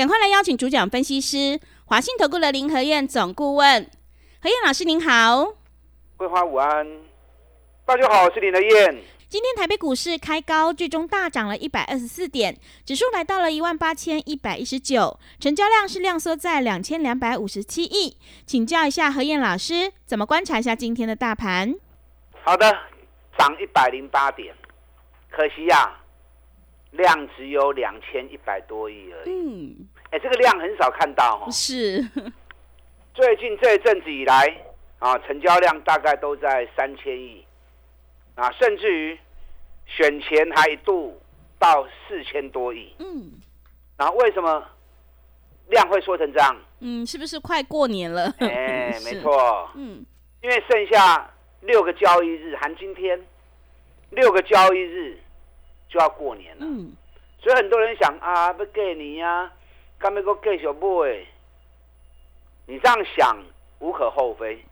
赶快来邀请主讲分析师华信投顾的林和燕总顾问，何燕老师您好，桂花午安，大家好，我是林和燕。今天台北股市开高，最终大涨了一百二十四点，指数来到了一万八千一百一十九，成交量是量缩在两千两百五十七亿。请教一下何燕老师，怎么观察一下今天的大盘？好的，涨一百零八点，可惜呀。量只有两千一百多亿而已。嗯，哎，这个量很少看到哦。是。最近这一阵子以来啊，成交量大概都在三千亿，啊，甚至于选前还一度到四千多亿。嗯。然后为什么量会缩成这样？嗯，是不是快过年了？哎，没错。嗯。因为剩下六个交易日，含今天六个交易日。就要过年了，所以很多人想啊，不给你呀，干咩个给小 boy？你这样想无可厚非。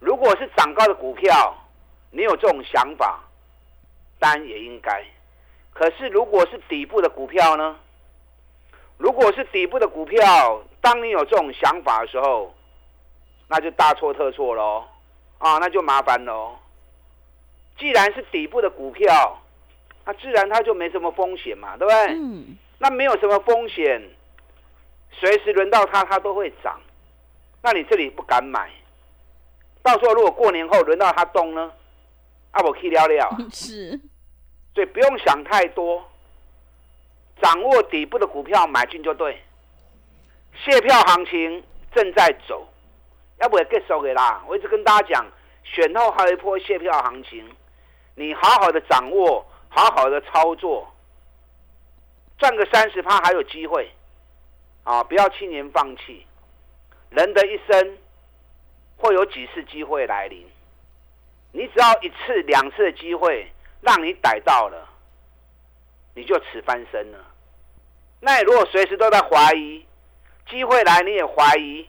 如果是涨高的股票，你有这种想法，当然也应该。可是如果是底部的股票呢？如果是底部的股票，当你有这种想法的时候，那就大错特错喽，啊，那就麻烦喽。既然是底部的股票，那自然它就没什么风险嘛，对不对？嗯。那没有什么风险，随时轮到它，它都会涨。那你这里不敢买，到时候如果过年后轮到它动呢？啊，我可以聊聊。是。所以不用想太多，掌握底部的股票买进就对。卸票行情正在走，要不也结束给啦。我一直跟大家讲，选后还有一波卸票行情，你好好的掌握。好好的操作，赚个三十趴还有机会，啊！不要轻言放弃。人的一生会有几次机会来临，你只要一次两次的机会让你逮到了，你就此翻身了。那你如果随时都在怀疑，机会来你也怀疑，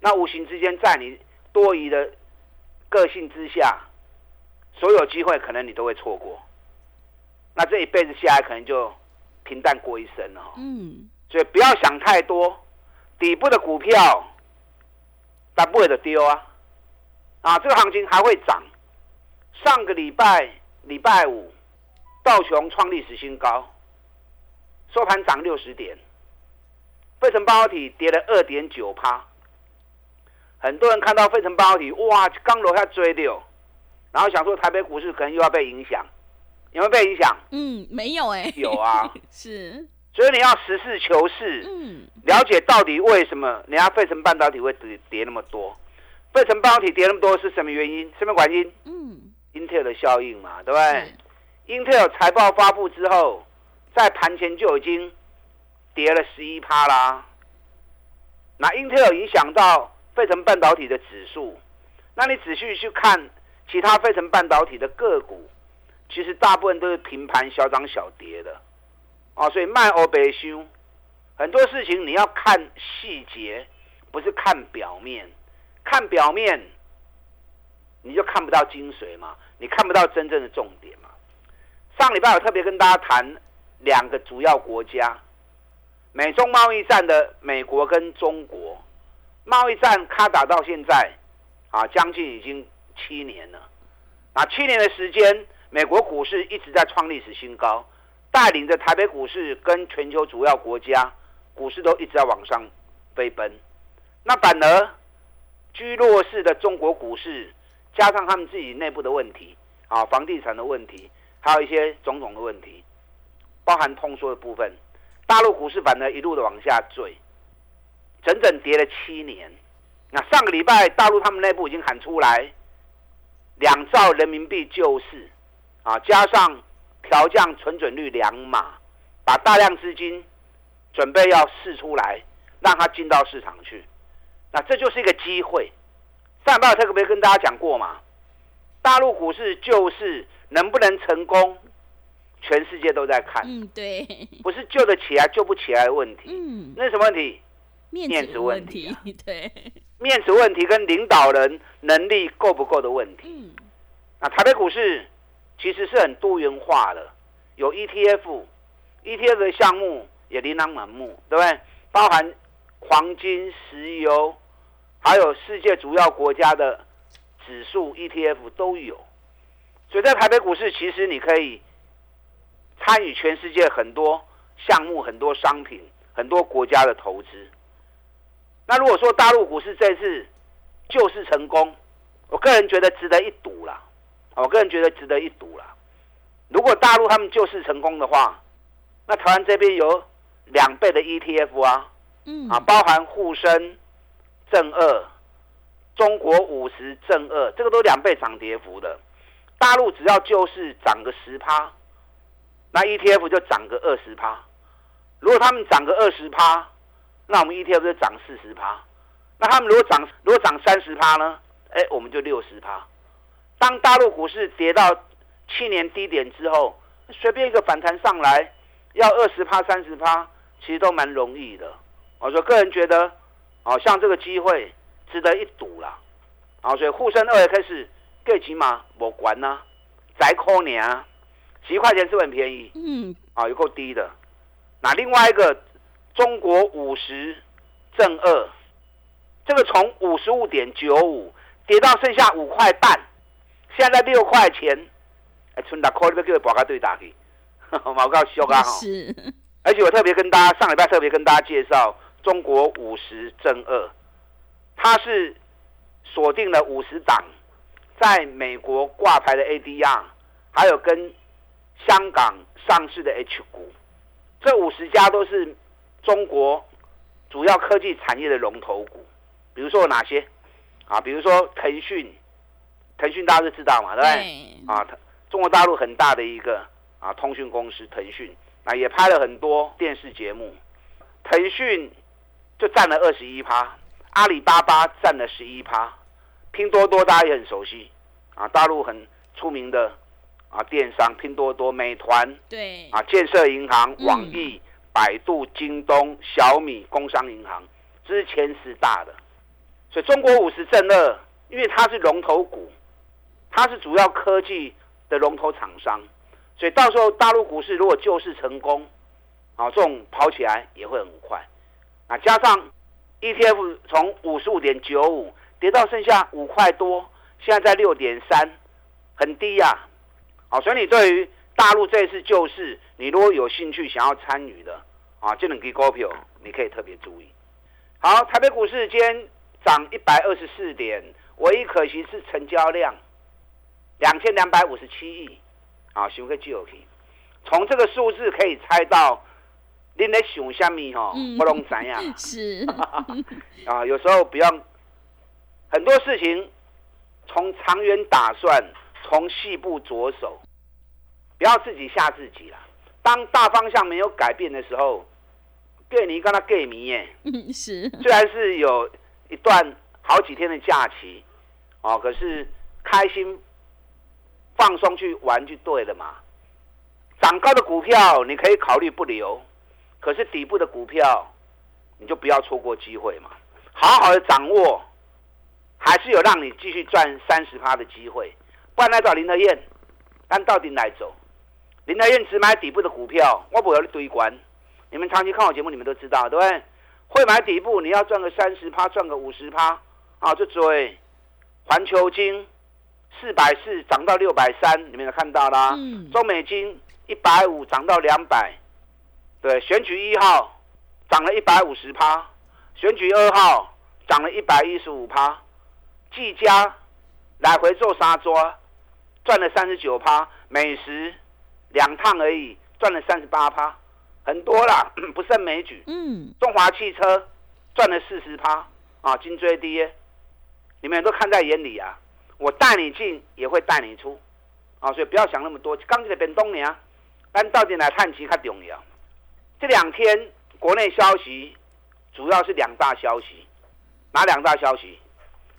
那无形之间在你多疑的个性之下。所有机会可能你都会错过，那这一辈子下来可能就平淡过一生了。嗯，所以不要想太多，底部的股票但不会的丢啊，啊，这个行情还会涨。上个礼拜礼拜五，道琼创历史新高，收盘涨六十点，费城半导体跌了二点九趴。很多人看到费城半导体，哇，刚楼下追掉。然后想说台北股市可能又要被影响，有没有被影响？嗯，没有哎。有啊，是。所以你要实事求是，嗯，了解到底为什么人家费城半导体会跌跌那么多？费城半导体跌那么多是什么原因？什么原因？嗯，Intel 的效应嘛，对不对？Intel 财报发布之后，在盘前就已经跌了十一趴啦。那 Intel 影响到费城半导体的指数，那你仔细去看。其他费城半导体的个股，其实大部分都是平盘小涨小跌的，啊，所以卖欧白修，很多事情你要看细节，不是看表面，看表面你就看不到精髓嘛，你看不到真正的重点嘛。上礼拜我特别跟大家谈两个主要国家，美中贸易战的美国跟中国，贸易战开打到现在，啊，将近已经。七年了，啊，七年的时间，美国股市一直在创历史新高，带领着台北股市跟全球主要国家股市都一直在往上飞奔。那反而居弱势的中国股市，加上他们自己内部的问题，啊，房地产的问题，还有一些种种的问题，包含通缩的部分，大陆股市反而一路的往下坠，整整跌了七年。那上个礼拜，大陆他们内部已经喊出来。两兆人民币救市，啊，加上调降存准率两码，把大量资金准备要试出来，让它进到市场去。那这就是一个机会。上半特别跟大家讲过嘛，大陆股市救市能不能成功，全世界都在看。嗯，对，不是救得起来救不起来的问题。嗯，那什么问题？面子问题。对，面子问题跟领导人能力够不够的问题。嗯，那台北股市其实是很多元化的，有 ETF，ETF 的项目也琳琅满目，对不对？包含黄金、石油，还有世界主要国家的指数 ETF 都有。所以在台北股市，其实你可以参与全世界很多项目、很多商品、很多国家的投资。那如果说大陆股市这次救市成功，我个人觉得值得一赌啦。我个人觉得值得一赌啦。如果大陆他们救市成功的话，那台湾这边有两倍的 ETF 啊，嗯啊，包含沪深正二、中国五十正二，这个都两倍涨跌幅的。大陆只要救市涨个十趴，那 ETF 就涨个二十趴。如果他们涨个二十趴，那我们 ETF 就涨四十趴，那他们如果涨如果涨三十趴呢？哎，我们就六十趴。当大陆股市跌到去年低点之后，随便一个反弹上来，要二十趴、三十趴，其实都蛮容易的。我说个人觉得，哦，像这个机会值得一赌啦。啊，所以沪深二开始最起码我管呐，再扣年啊，几块钱是很便宜，嗯，啊，有够低的。那另外一个。中国五十正二，这个从五十五点九五跌到剩下五块半，现在六块钱，哎，春达扣那个叫保家队打去，毛告修啊。是，而且我特别跟大家上礼拜特别跟大家介绍中国五十正二，它是锁定了五十档在美国挂牌的 ADR，还有跟香港上市的 H 股，这五十家都是。中国主要科技产业的龙头股，比如说有哪些啊？比如说腾讯，腾讯大家都知道嘛，对不对？啊，中国大陆很大的一个啊通讯公司腾讯，啊也拍了很多电视节目。腾讯就占了二十一趴，阿里巴巴占了十一趴，拼多多大家也很熟悉啊，大陆很出名的啊电商拼多多、美团，对啊建设银行、网易。百度、京东、小米、工商银行，这是前十大的。所以中国五十正二，因为它是龙头股，它是主要科技的龙头厂商，所以到时候大陆股市如果救市成功，啊，这种跑起来也会很快。啊，加上 ETF 从五十五点九五跌到剩下五块多，现在在六点三，很低呀。好，所以你对于大陆这次救市，你如果有兴趣想要参与的，啊，这两支股票你可以特别注意。好，台北股市今天涨一百二十四点，唯一可惜是成交量两千两百五十七亿。啊，想个 G O K，从这个数字可以猜到，你在想什么哈？不能怎样？是 啊，有时候不要很多事情从长远打算，从细部着手。不要自己吓自己了。当大方向没有改变的时候，给你跟他给迷耶。嗯，是。虽然是有一段好几天的假期，哦，可是开心放松去玩就对了嘛。涨高的股票你可以考虑不留，可是底部的股票你就不要错过机会嘛。好好的掌握，还是有让你继续赚三十趴的机会。不然来找林德燕，但到底哪走？林德燕只买底部的股票，我不要你堆关。你们长期看我节目，你们都知道，对不对？会买底部，你要赚个三十趴，赚个五十趴啊！就追环球金四百四涨到六百三，你们也看到啦。中美金一百五涨到两百，对，选举一号涨了一百五十趴，选举二号涨了一百一十五趴，技嘉来回做沙抓，赚了三十九趴，美食。两趟而已，赚了三十八趴，很多啦，不胜枚举。嗯，中华汽车赚了四十趴啊，金追跌，你们都看在眼里啊。我带你进，也会带你出啊，所以不要想那么多。刚进的变东年，但到底来看其较重要。这两天国内消息主要是两大消息，哪两大消息？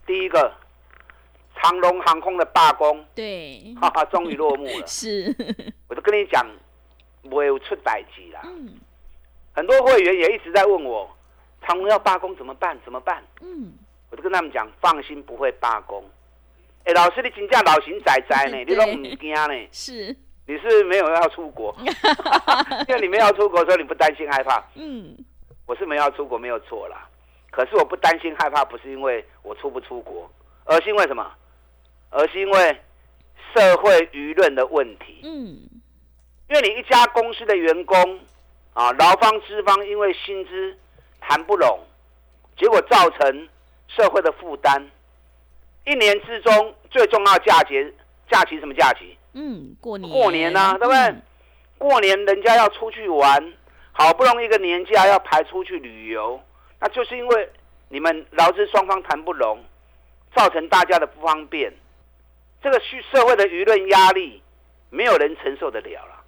第一个，长龙航空的罢工，对，哈哈，终于落幕了。是，我都跟你讲，没有出百集啦。嗯，很多会员也一直在问我，长龙要罢工怎么办？怎么办？嗯，我就跟他们讲，放心，不会罢工。哎，老师，你请假老型仔仔呢？你都唔惊呢？是，你是没有要出国，因为你们要出国，所以你不担心害怕。嗯，我是没有要出国，没有错啦。可是我不担心害怕，不是因为我出不出国，而是因为什么？而是因为社会舆论的问题。嗯，因为你一家公司的员工啊，劳方资方因为薪资谈不拢，结果造成社会的负担。一年之中最重要假节假期什么假期？嗯，过年。过年呐，对不对？过年人家要出去玩，好不容易一个年假要排出去旅游，那就是因为你们劳资双方谈不拢，造成大家的不方便。这个社社会的舆论压力，没有人承受得了了。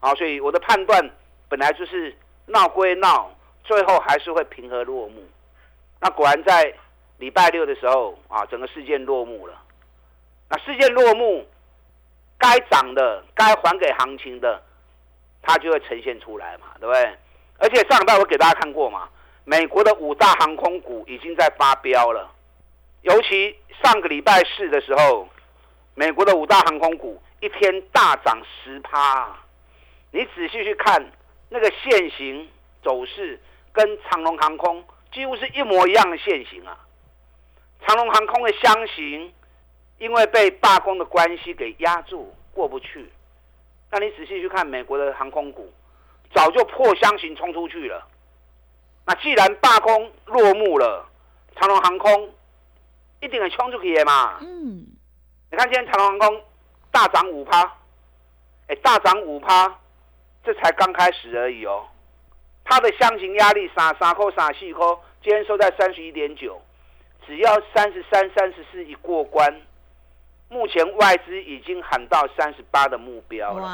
啊，所以我的判断本来就是闹归闹，最后还是会平和落幕。那果然在。礼拜六的时候啊，整个事件落幕了。那事件落幕，该涨的、该还给行情的，它就会呈现出来嘛，对不对？而且上礼拜我给大家看过嘛，美国的五大航空股已经在发飙了。尤其上个礼拜四的时候，美国的五大航空股一天大涨十趴。你仔细去看那个线型走势，跟长龙航空几乎是一模一样的线型啊。长龙航空的箱型，因为被罢工的关系给压住过不去。那你仔细去看美国的航空股，早就破箱型冲出去了。那既然罢工落幕了，长龙航空一定很冲出去嘛。嗯。你看今天长隆航空大涨五趴，哎，大涨五趴，这才刚开始而已哦。它的箱型压力三三扣三四扣，今天收在三十一点九。只要三十三、三十四一过关，目前外资已经喊到三十八的目标了。哇！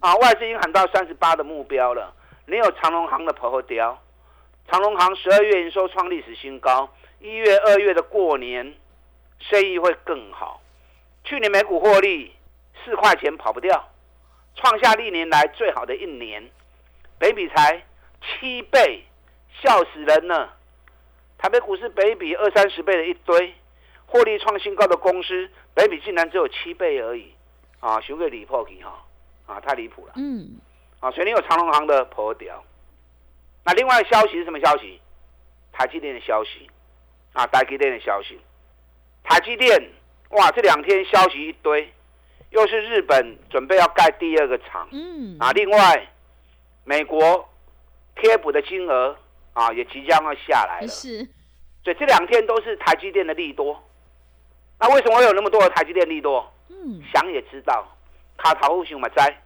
啊，外资已经喊到三十八的目标了。你有长隆行的朋友雕，长隆行十二月营收创历史新高，一月、二月的过年生意会更好。去年每股获利四块钱跑不掉，创下历年来最好的一年，北比才七倍，笑死人了。台北股市北比二三十倍的一堆，获利创新高的公司，北比竟然只有七倍而已，啊，修个离破去哈，啊，太离谱了。嗯，啊，所以你有长隆行的破掉。那另外消息是什么消息？台积电的消息，啊，台积电的消息。台积电，哇，这两天消息一堆，又是日本准备要盖第二个厂，嗯，啊，另外美国贴补的金额。啊，也即将要下来了，是，所以这两天都是台积电的利多。那为什么会有那么多的台积电利多？嗯，想也知道，卡桃户熊嘛灾。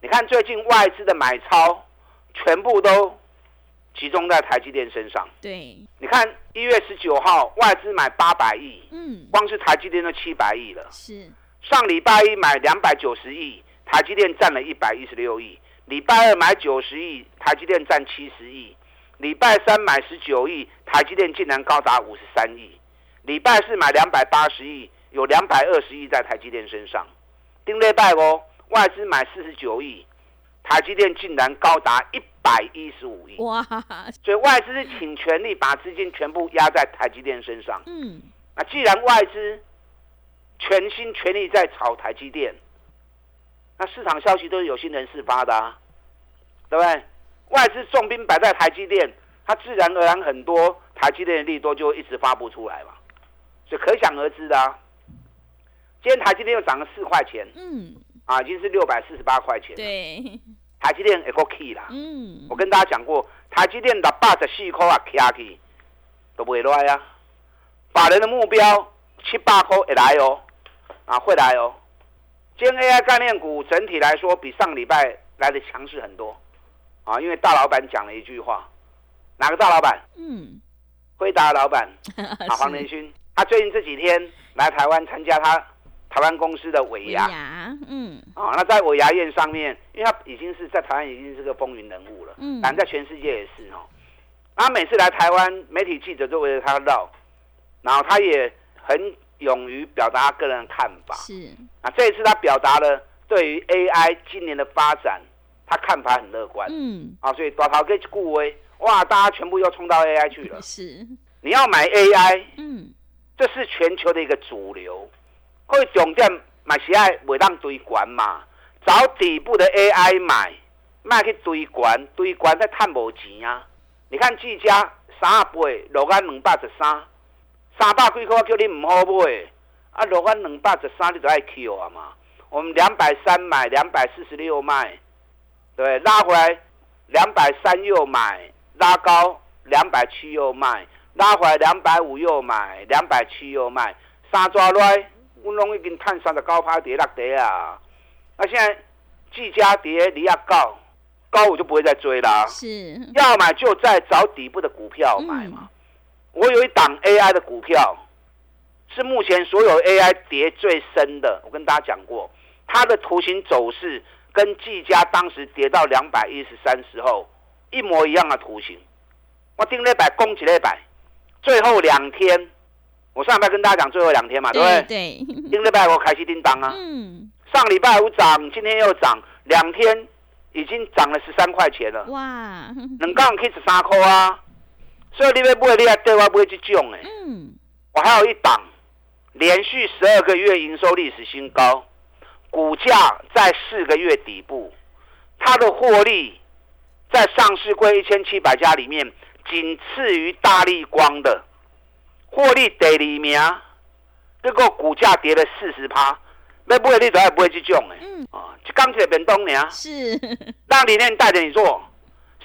你看最近外资的买超，全部都集中在台积电身上。对，你看一月十九号外资买八百亿，嗯，光是台积电都七百亿了。是，上礼拜一买两百九十亿，台积电占了一百一十六亿。礼拜二买九十亿，台积电占七十亿。礼拜三买十九亿，台积电竟然高达五十三亿。礼拜四买两百八十亿，有两百二十亿在台积电身上。丁礼拜哦，外资买四十九亿，台积电竟然高达一百一十五亿。哇！所以外资是请全力把资金全部压在台积电身上。嗯。那既然外资全心全力在炒台积电，那市场消息都是有心人士发的，啊，对不对？外资重兵摆在台积电，它自然而然很多台积电的利多就一直发不出来嘛，所以可想而知的啊。今天台积电又涨了四块钱，嗯，啊，已经是六百四十八块钱。对，台积电 F K 啦，嗯，我跟大家讲过，台积电的八十四块啊，K 去都不会来啊。法人的目标七八块会来哦，啊，会来哦。今天 A I 概念股整体来说比上礼拜来的强势很多。啊，因为大老板讲了一句话，哪个大老板？嗯，辉达老板 啊，黄仁勋。他最近这几天来台湾参加他台湾公司的尾牙，嗯，啊，那在尾牙宴上面，因为他已经是在台湾已经是个风云人物了，嗯，但在全世界也是哦。他每次来台湾，媒体记者都围着他绕，然后他也很勇于表达个人看法。是啊，这一次他表达了对于 AI 今年的发展，他看法很乐观。嗯，啊，所以大头给顾威，哇，大家全部又冲到 AI 去了。是，你要买 AI，嗯，这是全球的一个主流。会重点买喜爱袂当堆管嘛，找底部的 AI 买，卖去堆管，堆管再赚无钱啊！你看技嘉三十八落安两百十三，三百几块叫你唔好买，啊落安两百十三你就爱扣啊嘛！我们两百三买，两百四十六卖，对，拉回来两百三又买，拉高两百七又卖，拉回来两百五又买，两百七又卖，三抓来。我拢已经探三的高趴跌落跌啊！那现在季家跌离亚高，高我就不会再追啦。是，要买就在找底部的股票买嘛。我有一档 AI 的股票，是目前所有 AI 跌最深的。我跟大家讲过，它的图形走势跟季家当时跌到两百一十三时候一模一样的图形。我定了百，攻起了百，最后两天。我上礼拜跟大家讲最后两天嘛，对不对？对。今礼拜我开始叮当啊。嗯。上礼拜五涨，今天又涨，两天已经涨了十三块钱了。哇。能杠可以十三块啊。所以你要买，你还对我买这种哎。嗯。我还有一档，连续十二个月营收历史新高，股价在四个月底部，它的获利在上市柜一千七百家里面，仅次于大力光的。获利第二名，这个股价跌了四十趴，要不会你都还不会去种诶。嗯，啊，就钢铁变东呢。是，让李念带着你做，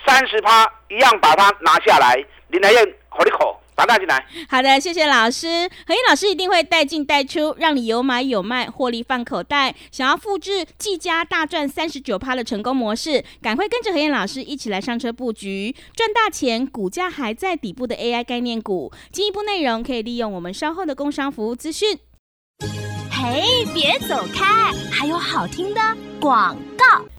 三十趴一样把它拿下来，林来燕好利口。拿进来。好的，谢谢老师。何燕老师一定会带进带出，让你有买有卖，获利放口袋。想要复制季家大赚三十九趴的成功模式，赶快跟着何燕老师一起来上车布局，赚大钱。股价还在底部的 AI 概念股，进一步内容可以利用我们稍后的工商服务资讯。嘿，别走开，还有好听的广告。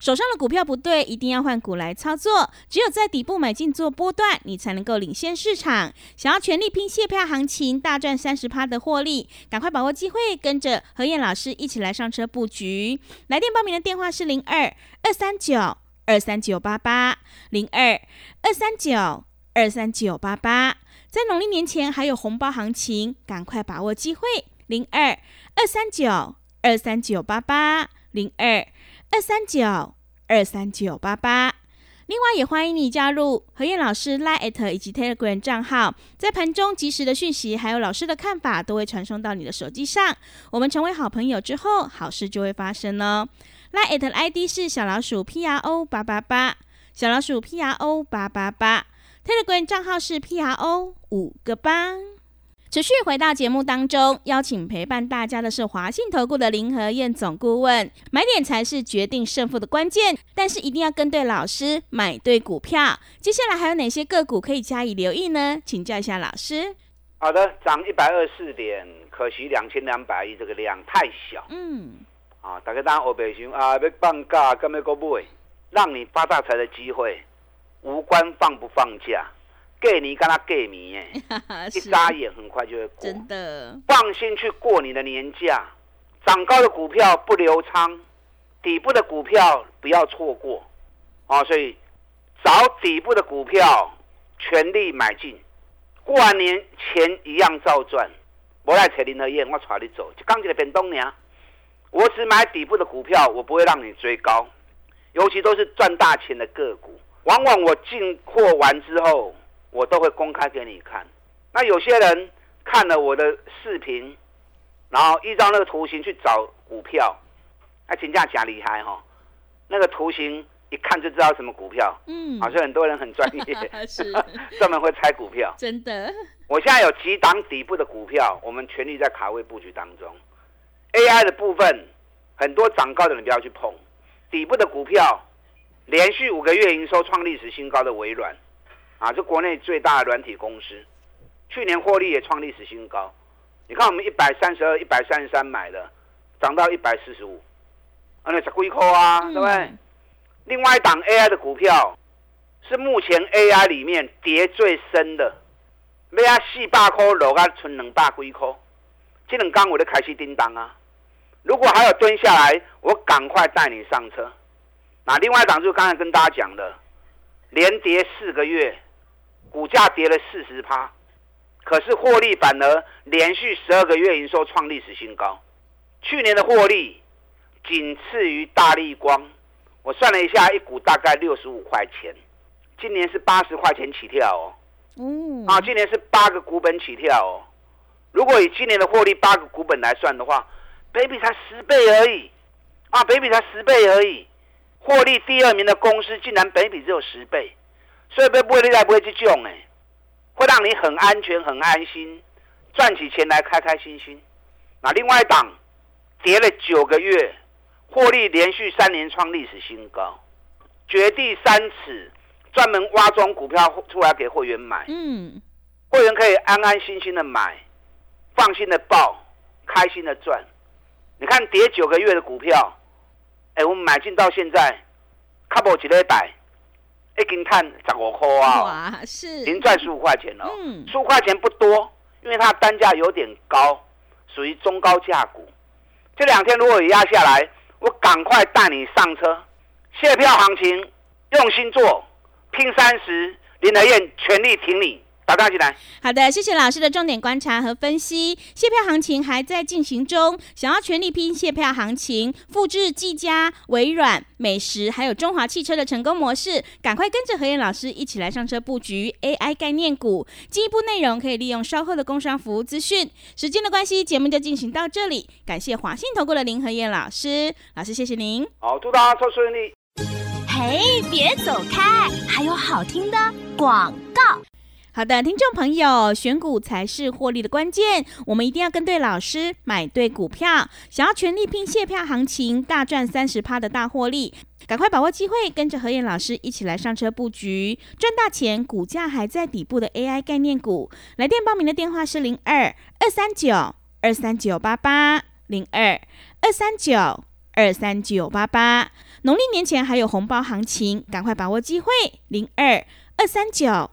手上的股票不对，一定要换股来操作。只有在底部买进做波段，你才能够领先市场。想要全力拼蟹票行情，大赚三十趴的获利，赶快把握机会，跟着何燕老师一起来上车布局。来电报名的电话是零二二三九二三九八八零二二三九二三九八八。在农历年前还有红包行情，赶快把握机会。零二二三九二三九八八零二。二三九二三九八八，另外也欢迎你加入何燕老师 Line 以及 Telegram 账号，在盘中及时的讯息还有老师的看法都会传送到你的手机上。我们成为好朋友之后，好事就会发生哦。Line 的 ID 是小老鼠 P R O 八八八，小老鼠 P R O 八八八，Telegram 账号是 P R O 五个八。持续回到节目当中，邀请陪伴大家的是华信投顾的林和燕总顾问。买点才是决定胜负的关键，但是一定要跟对老师，买对股票。接下来还有哪些个股可以加以留意呢？请教一下老师。好的，涨一百二四点，可惜两千两百亿这个量太小。嗯。啊，大家当我北熊啊，要放假，干咩个买？让你发大财的机会，无关放不放假。给你跟他给你耶，一眨眼很快就会过。真的，放心去过你的年假。涨高的股票不留仓，底部的股票不要错过。啊，所以找底部的股票，全力买进。过完年钱一样照赚。我来扯林和燕，我带你走。就刚起来变东娘，我只买底部的股票，我不会让你追高，尤其都是赚大钱的个股。往往我进货完之后。我都会公开给你看。那有些人看了我的视频，然后依照那个图形去找股票，那评价假厉害哈。那个图形一看就知道什么股票，嗯，好像很多人很专业，是 专门会猜股票。真的，我现在有几档底部的股票，我们全力在卡位布局当中。AI 的部分，很多涨高的人不要去碰。底部的股票，连续五个月营收创历史新高的微软。啊，是国内最大的软体公司，去年获利也创历史新高，你看我们一百三十二、一百三十三买的，涨到一百四十五，啊，那才几块啊，对不对？另外一档 AI 的股票是目前 AI 里面跌最深的，每啊四百块落啊，存两百几块，这两刚我就开始叮当啊。如果还有蹲下来，我赶快带你上车。那另外一档就刚才跟大家讲的，连跌四个月，股价跌了四十趴。可是获利反而连续十二个月营收创历史新高，去年的获利仅次于大力光，我算了一下，一股大概六十五块钱，今年是八十块钱起跳哦。嗯，啊，今年是八个股本起跳哦。如果以今年的获利八个股本来算的话，北比才十倍而已，啊，北比才十倍而已，获利第二名的公司竟然北比只有十倍，所以被不会利来不会去救哎。会让你很安全、很安心，赚起钱来开开心心。那另外一档跌了九个月，获利连续三年创历史新高，掘地三尺，专门挖中股票出来给会员买。嗯，会员可以安安心心的买，放心的报，开心的赚。你看跌九个月的股票，哎，我们买进到现在，卡不几礼拜。一斤碳十五块啊！哇，是，已经赚十五块钱哦。嗯，十五块钱不多，因为它单价有点高，属于中高价股。这两天如果压下来，我赶快带你上车。卸票行情，用心做，拼三十，林德燕全力挺你。打大起来。好的，谢谢老师的重点观察和分析。卸票行情还在进行中，想要全力拼卸票行情，复制技嘉、微软、美食还有中华汽车的成功模式，赶快跟着何燕老师一起来上车布局 AI 概念股。进一步内容可以利用稍后的工商服务资讯。时间的关系，节目就进行到这里。感谢华信投顾的林何燕老师，老师谢谢您。好，祝大家做顺利。嘿，别走开，还有好听的广告。好的，听众朋友，选股才是获利的关键，我们一定要跟对老师，买对股票。想要全力拼卸票行情，大赚三十趴的大获利，赶快把握机会，跟着何燕老师一起来上车布局，赚大钱。股价还在底部的 AI 概念股，来电报名的电话是零二二三九二三九八八零二二三九二三九八八。农历年前还有红包行情，赶快把握机会，零二二三九。